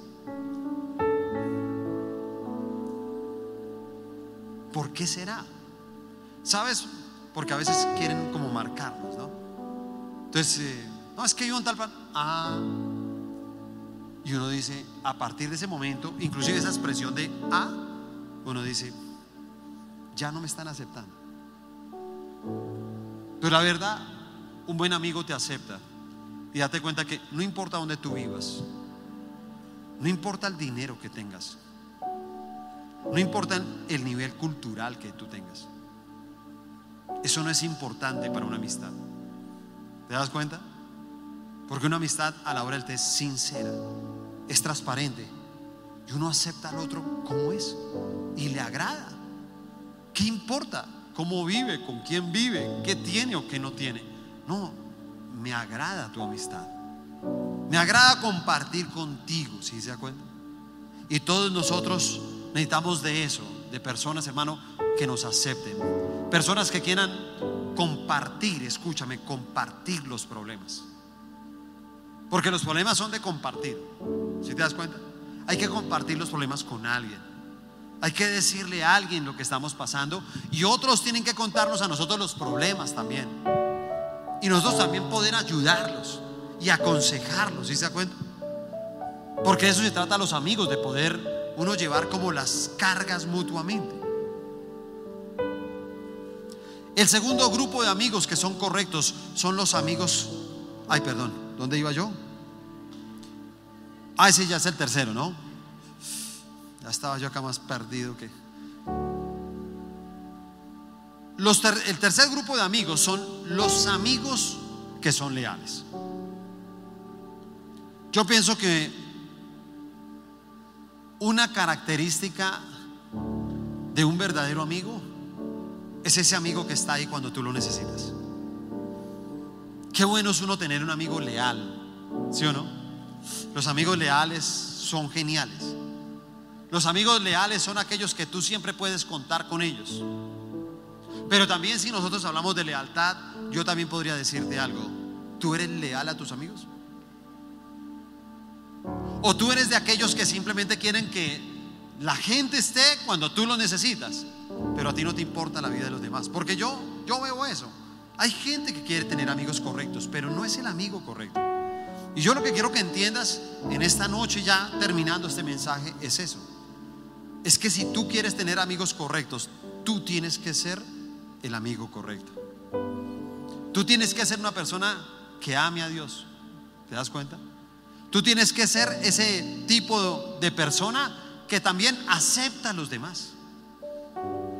¿Por qué será? ¿Sabes? Porque a veces quieren como marcarnos, ¿no? Entonces, eh, no, es que yo un tal plan. Ah. Y uno dice, a partir de ese momento, inclusive esa expresión de ah, uno dice, ya no me están aceptando. Pero la verdad, un buen amigo te acepta. Y date cuenta que no importa dónde tú vivas, no importa el dinero que tengas, no importa el nivel cultural que tú tengas. Eso no es importante para una amistad. ¿Te das cuenta? Porque una amistad a la hora del té es sincera, es transparente. Y uno acepta al otro como es y le agrada. ¿Qué importa? ¿Cómo vive? ¿Con quién vive? ¿Qué tiene o qué no tiene? No, me agrada tu amistad. Me agrada compartir contigo, si se da cuenta? Y todos nosotros necesitamos de eso, de personas, hermano, que nos acepten. Personas que quieran compartir, escúchame, compartir los problemas. Porque los problemas son de compartir. Si te das cuenta? Hay que compartir los problemas con alguien. Hay que decirle a alguien lo que estamos pasando y otros tienen que contarnos a nosotros los problemas también. Y nosotros también poder ayudarlos y aconsejarlos, ¿sí se da cuenta? Porque de eso se trata a los amigos, de poder uno llevar como las cargas mutuamente. El segundo grupo de amigos que son correctos son los amigos, ay perdón, ¿dónde iba yo? Ah, ese ya es el tercero, ¿no? Ya estaba yo acá más perdido que... Los el tercer grupo de amigos son los amigos que son leales. Yo pienso que una característica de un verdadero amigo es ese amigo que está ahí cuando tú lo necesitas. Qué bueno es uno tener un amigo leal, ¿sí o no? Los amigos leales son geniales. Los amigos leales son aquellos que tú siempre puedes contar con ellos. Pero también si nosotros hablamos de lealtad, yo también podría decirte algo. ¿Tú eres leal a tus amigos? ¿O tú eres de aquellos que simplemente quieren que la gente esté cuando tú lo necesitas? pero a ti no te importa la vida de los demás. Porque yo, yo veo eso. Hay gente que quiere tener amigos correctos, pero no es el amigo correcto. Y yo lo que quiero que entiendas en esta noche, ya terminando este mensaje, es eso. Es que si tú quieres tener amigos correctos, tú tienes que ser el amigo correcto. Tú tienes que ser una persona que ame a Dios. ¿Te das cuenta? Tú tienes que ser ese tipo de persona que también acepta a los demás.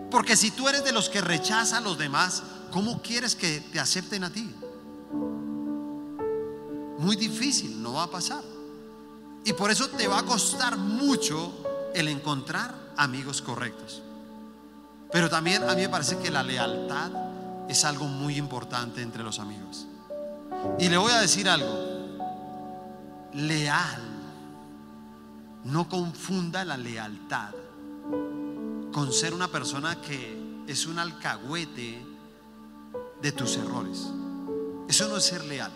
Porque si tú eres de los que rechaza a los demás, ¿cómo quieres que te acepten a ti? Muy difícil, no va a pasar. Y por eso te va a costar mucho el encontrar amigos correctos. Pero también a mí me parece que la lealtad es algo muy importante entre los amigos. Y le voy a decir algo. Leal. No confunda la lealtad con ser una persona que es un alcahuete de tus errores. Eso no es ser leal.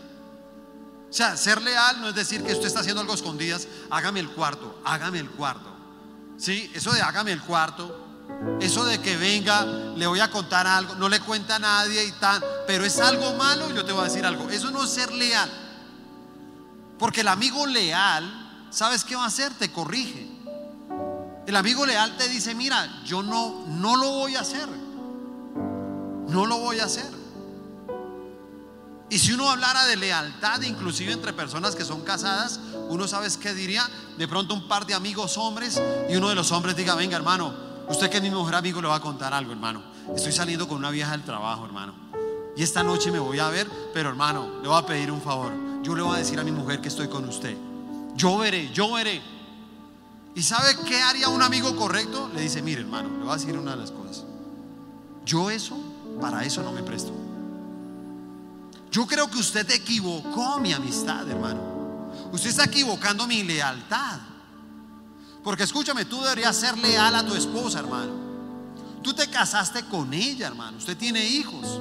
O sea, ser leal no es decir que usted está haciendo algo escondidas, hágame el cuarto, hágame el cuarto. Sí, eso de hágame el cuarto, eso de que venga, le voy a contar algo, no le cuenta a nadie y tal, pero es algo malo, yo te voy a decir algo. Eso no es ser leal. Porque el amigo leal, ¿sabes qué va a hacer? Te corrige. El amigo leal te dice, mira, yo no, no lo voy a hacer. No lo voy a hacer. Y si uno hablara de lealtad, inclusive entre personas que son casadas, uno sabe qué diría. De pronto un par de amigos hombres y uno de los hombres diga, venga hermano, Usted que es mi mejor amigo le va a contar algo, hermano. Estoy saliendo con una vieja del trabajo, hermano. Y esta noche me voy a ver, pero hermano, le voy a pedir un favor. Yo le voy a decir a mi mujer que estoy con usted. Yo veré, yo veré. ¿Y sabe qué haría un amigo correcto? Le dice, mire hermano, le voy a decir una de las cosas. Yo eso, para eso no me presto. Yo creo que usted equivocó mi amistad, hermano. Usted está equivocando mi lealtad. Porque escúchame, tú deberías ser leal a tu esposa, hermano. Tú te casaste con ella, hermano. Usted tiene hijos.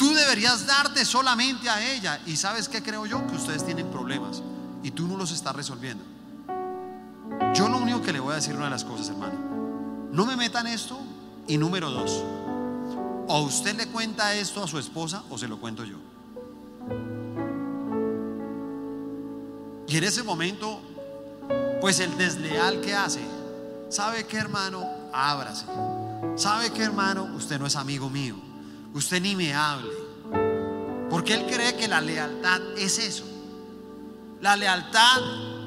Tú deberías darte solamente a ella. Y sabes qué creo yo? Que ustedes tienen problemas y tú no los estás resolviendo. Yo lo único que le voy a decir una de las cosas, hermano. No me metan esto. Y número dos, o usted le cuenta esto a su esposa o se lo cuento yo. Y en ese momento, pues el desleal que hace, ¿sabe qué hermano? Ábrase. ¿Sabe qué hermano? Usted no es amigo mío. Usted ni me hable. Porque él cree que la lealtad es eso. La lealtad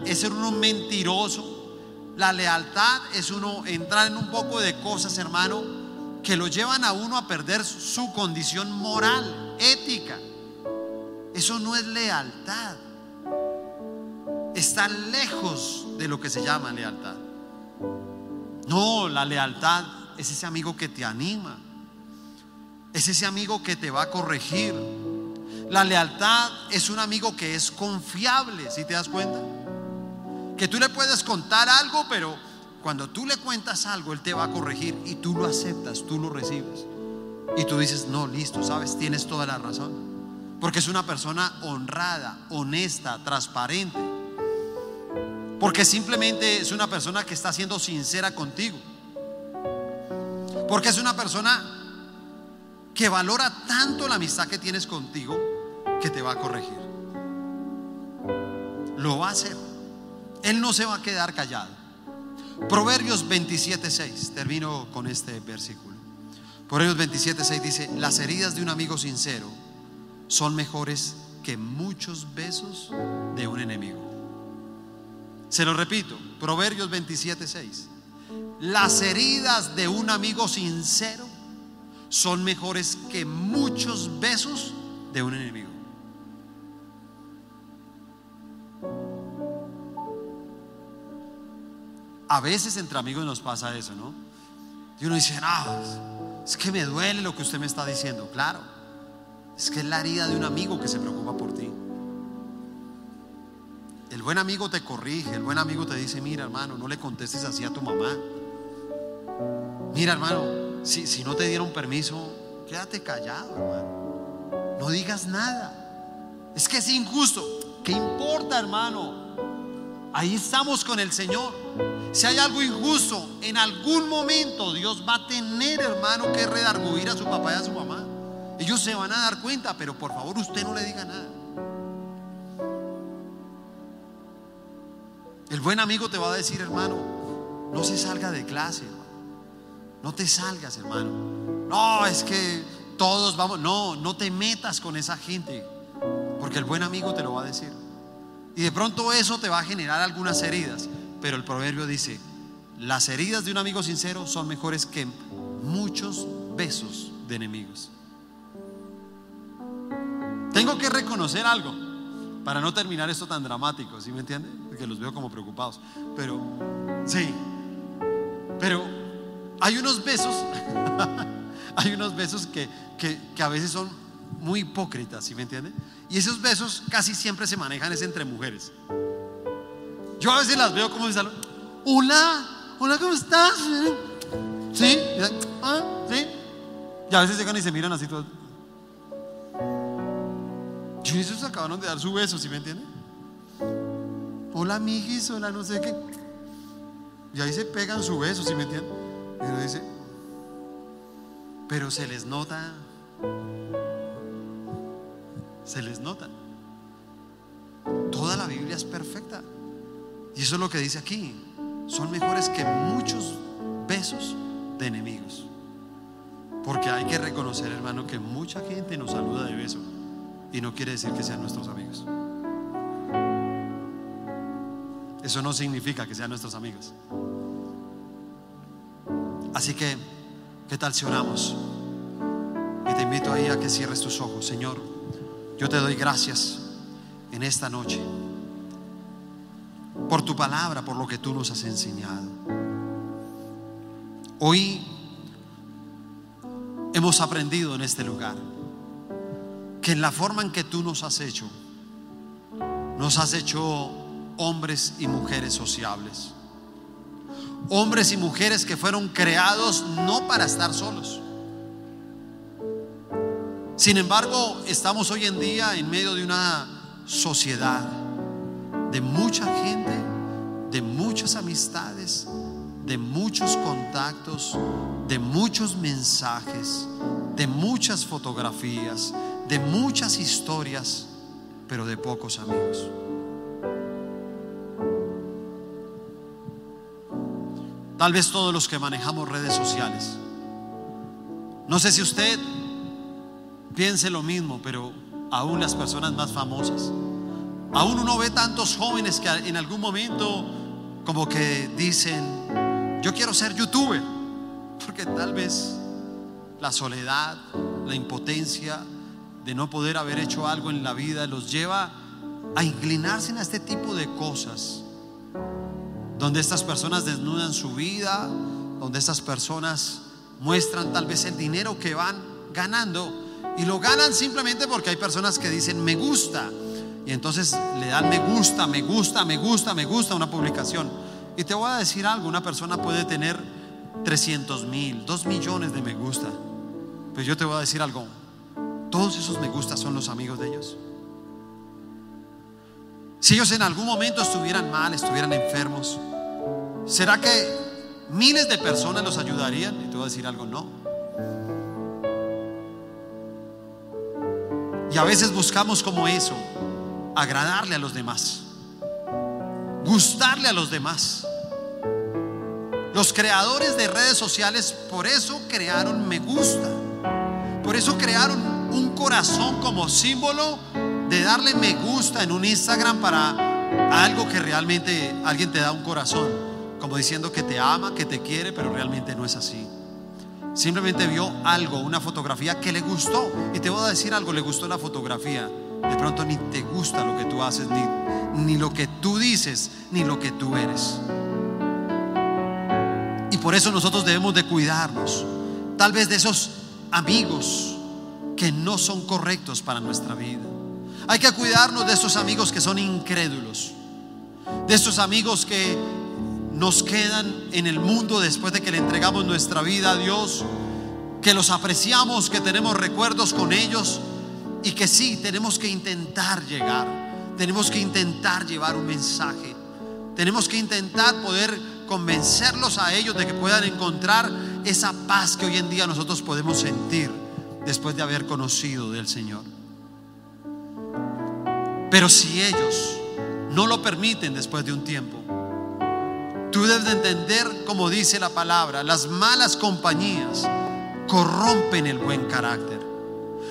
es ser uno mentiroso. La lealtad es uno entrar en un poco de cosas, hermano, que lo llevan a uno a perder su condición moral, ética. Eso no es lealtad. Está lejos de lo que se llama lealtad. No, la lealtad es ese amigo que te anima. Es ese amigo que te va a corregir. La lealtad es un amigo que es confiable, si te das cuenta. Que tú le puedes contar algo, pero cuando tú le cuentas algo, Él te va a corregir y tú lo aceptas, tú lo recibes. Y tú dices, no, listo, sabes, tienes toda la razón. Porque es una persona honrada, honesta, transparente. Porque simplemente es una persona que está siendo sincera contigo. Porque es una persona que valora tanto la amistad que tienes contigo que te va a corregir. Lo va a hacer. Él no se va a quedar callado. Proverbios 27.6, termino con este versículo. Proverbios 27.6 dice, las heridas de un amigo sincero son mejores que muchos besos de un enemigo. Se lo repito, Proverbios 27.6, las heridas de un amigo sincero son mejores que muchos besos de un enemigo. A veces entre amigos nos pasa eso, ¿no? Y uno dice, no, es que me duele lo que usted me está diciendo. Claro, es que es la herida de un amigo que se preocupa por ti. El buen amigo te corrige, el buen amigo te dice, mira hermano, no le contestes así a tu mamá. Mira hermano, si, si no te dieron permiso, quédate callado hermano. No digas nada. Es que es injusto. ¿Qué importa hermano? Ahí estamos con el Señor. Si hay algo injusto, en algún momento Dios va a tener, hermano, que redarguir a su papá y a su mamá. Ellos se van a dar cuenta, pero por favor usted no le diga nada. El buen amigo te va a decir, hermano, no se salga de clase, No te salgas, hermano. No, es que todos vamos. No, no te metas con esa gente. Porque el buen amigo te lo va a decir. Y de pronto eso te va a generar algunas heridas. Pero el proverbio dice, las heridas de un amigo sincero son mejores que muchos besos de enemigos. Tengo que reconocer algo para no terminar esto tan dramático, ¿sí me entiende? Porque los veo como preocupados. Pero, sí, pero hay unos besos, hay unos besos que, que, que a veces son muy hipócritas, ¿sí me entiende? Y esos besos casi siempre se manejan es entre mujeres. Yo a veces las veo como dicen, hola, hola, ¿cómo estás? ¿Sí? ¿Ah? ¿Sí? Y a veces llegan y se miran así todos. Y esos acabaron de dar su beso, ¿sí me entiende? Hola, mijis, hola, no sé qué. Y ahí se pegan su beso, ¿sí me entiende? Pero se les nota se les nota. Toda la Biblia es perfecta. Y eso es lo que dice aquí. Son mejores que muchos besos de enemigos. Porque hay que reconocer, hermano, que mucha gente nos saluda de beso y no quiere decir que sean nuestros amigos. Eso no significa que sean nuestros amigos. Así que, ¿qué tal si oramos? Y te invito ahí a que cierres tus ojos. Señor, yo te doy gracias en esta noche por tu palabra, por lo que tú nos has enseñado. Hoy hemos aprendido en este lugar que en la forma en que tú nos has hecho, nos has hecho hombres y mujeres sociables. Hombres y mujeres que fueron creados no para estar solos. Sin embargo, estamos hoy en día en medio de una sociedad de mucha gente, de muchas amistades, de muchos contactos, de muchos mensajes, de muchas fotografías, de muchas historias, pero de pocos amigos. Tal vez todos los que manejamos redes sociales. No sé si usted piense lo mismo, pero aún las personas más famosas. Aún uno ve tantos jóvenes que en algún momento como que dicen, yo quiero ser youtuber, porque tal vez la soledad, la impotencia de no poder haber hecho algo en la vida los lleva a inclinarse en este tipo de cosas, donde estas personas desnudan su vida, donde estas personas muestran tal vez el dinero que van ganando y lo ganan simplemente porque hay personas que dicen me gusta y entonces le dan me gusta, me gusta, me gusta, me gusta una publicación. Y te voy a decir algo, una persona puede tener 300 mil, 2 millones de me gusta. Pero yo te voy a decir algo, todos esos me gusta son los amigos de ellos. Si ellos en algún momento estuvieran mal, estuvieran enfermos, ¿será que miles de personas los ayudarían? Y te voy a decir algo, no. Y a veces buscamos como eso, agradarle a los demás, gustarle a los demás. Los creadores de redes sociales por eso crearon me gusta, por eso crearon un corazón como símbolo de darle me gusta en un Instagram para algo que realmente alguien te da un corazón, como diciendo que te ama, que te quiere, pero realmente no es así. Simplemente vio algo, una fotografía que le gustó. Y te voy a decir algo, le gustó la fotografía. De pronto ni te gusta lo que tú haces, ni, ni lo que tú dices, ni lo que tú eres. Y por eso nosotros debemos de cuidarnos. Tal vez de esos amigos que no son correctos para nuestra vida. Hay que cuidarnos de esos amigos que son incrédulos. De esos amigos que nos quedan en el mundo después de que le entregamos nuestra vida a Dios, que los apreciamos, que tenemos recuerdos con ellos y que sí, tenemos que intentar llegar, tenemos que intentar llevar un mensaje, tenemos que intentar poder convencerlos a ellos de que puedan encontrar esa paz que hoy en día nosotros podemos sentir después de haber conocido del Señor. Pero si ellos no lo permiten después de un tiempo, Tú debes de entender, como dice la palabra, las malas compañías corrompen el buen carácter.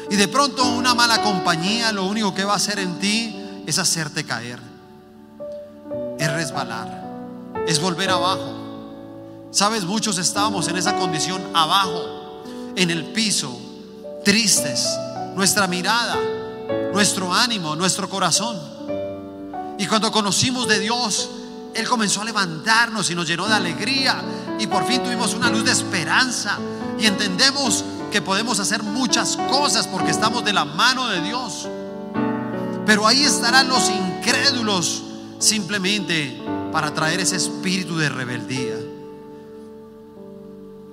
Y de pronto una mala compañía lo único que va a hacer en ti es hacerte caer, es resbalar, es volver abajo. Sabes, muchos estábamos en esa condición abajo, en el piso, tristes, nuestra mirada, nuestro ánimo, nuestro corazón. Y cuando conocimos de Dios, él comenzó a levantarnos y nos llenó de alegría y por fin tuvimos una luz de esperanza y entendemos que podemos hacer muchas cosas porque estamos de la mano de Dios. Pero ahí estarán los incrédulos simplemente para traer ese espíritu de rebeldía.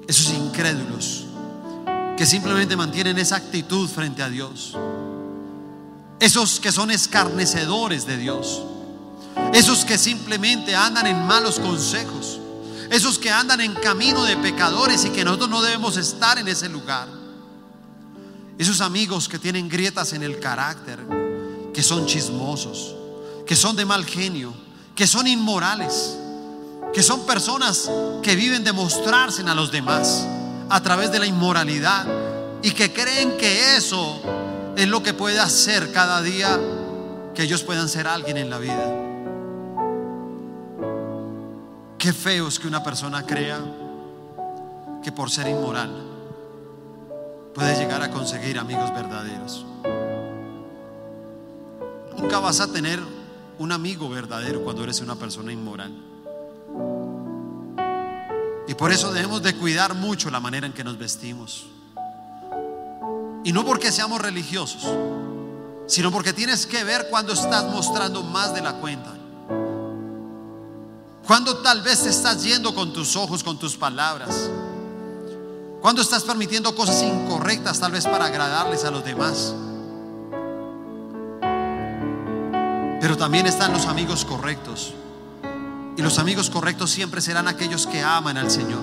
Esos incrédulos que simplemente mantienen esa actitud frente a Dios. Esos que son escarnecedores de Dios. Esos que simplemente andan en malos consejos. Esos que andan en camino de pecadores y que nosotros no debemos estar en ese lugar. Esos amigos que tienen grietas en el carácter, que son chismosos, que son de mal genio, que son inmorales, que son personas que viven de mostrarse a los demás a través de la inmoralidad y que creen que eso es lo que puede hacer cada día que ellos puedan ser alguien en la vida. Qué feo es que una persona crea que por ser inmoral puedes llegar a conseguir amigos verdaderos. Nunca vas a tener un amigo verdadero cuando eres una persona inmoral. Y por eso debemos de cuidar mucho la manera en que nos vestimos. Y no porque seamos religiosos, sino porque tienes que ver cuando estás mostrando más de la cuenta. Cuando tal vez te estás yendo con tus ojos, con tus palabras. Cuando estás permitiendo cosas incorrectas tal vez para agradarles a los demás. Pero también están los amigos correctos. Y los amigos correctos siempre serán aquellos que aman al Señor.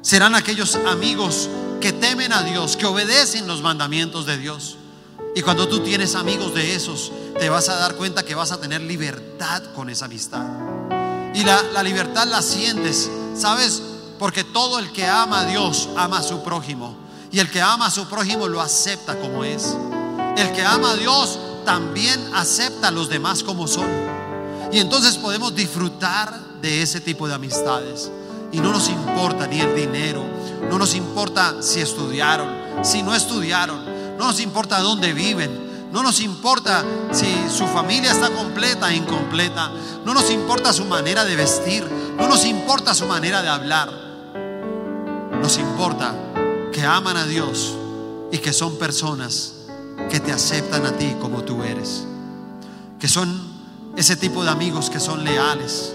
Serán aquellos amigos que temen a Dios, que obedecen los mandamientos de Dios. Y cuando tú tienes amigos de esos, te vas a dar cuenta que vas a tener libertad con esa amistad. Y la, libertad la sientes, ¿sabes? Porque todo el que ama a Dios ama a su prójimo. Y el que ama a su prójimo lo acepta como es. El que ama a Dios también acepta a los demás como son. Y entonces podemos disfrutar de ese tipo de amistades. Y no nos importa ni el dinero, no nos importa si estudiaron, si no estudiaron, no nos importa dónde viven, no nos importa si su familia está completa e incompleta, no nos importa su manera de vestir, no nos importa su manera de hablar. Nos importa que aman a Dios y que son personas que te aceptan a ti como tú eres. Que son ese tipo de amigos que son leales.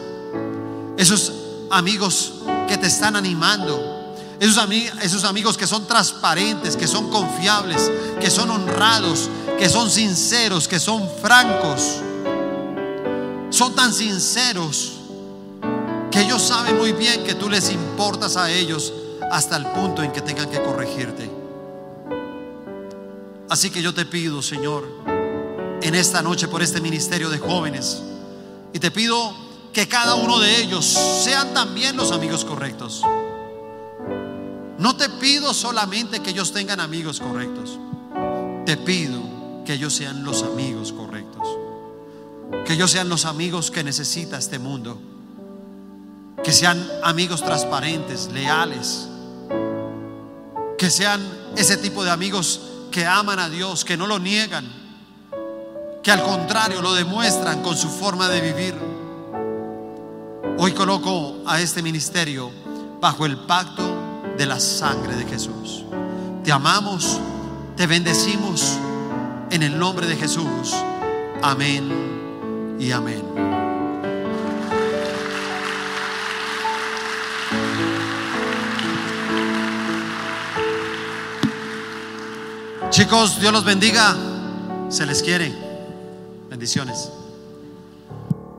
Esos amigos que te están animando. Esos, amigos que son transparentes, que son confiables, que son honrados, que son sinceros, que son francos. Son tan sinceros que ellos saben muy bien que tú les importas a ellos hasta el punto en que tengan que corregirte. Así que yo te pido, Señor, en esta noche por este ministerio de jóvenes, y te pido que cada uno de ellos sean también los amigos correctos. No te pido solamente que ellos tengan amigos correctos, te pido que ellos sean los amigos correctos, que ellos sean los amigos que necesita este mundo, que sean amigos transparentes, leales, que sean ese tipo de amigos que aman a Dios, que no lo niegan, que al contrario lo demuestran con su forma de vivir. Hoy coloco a este ministerio bajo el pacto de la sangre de Jesús. Te amamos, te bendecimos en el nombre de Jesús. Amén y amén. Chicos, Dios los bendiga. Se les quiere. Bendiciones.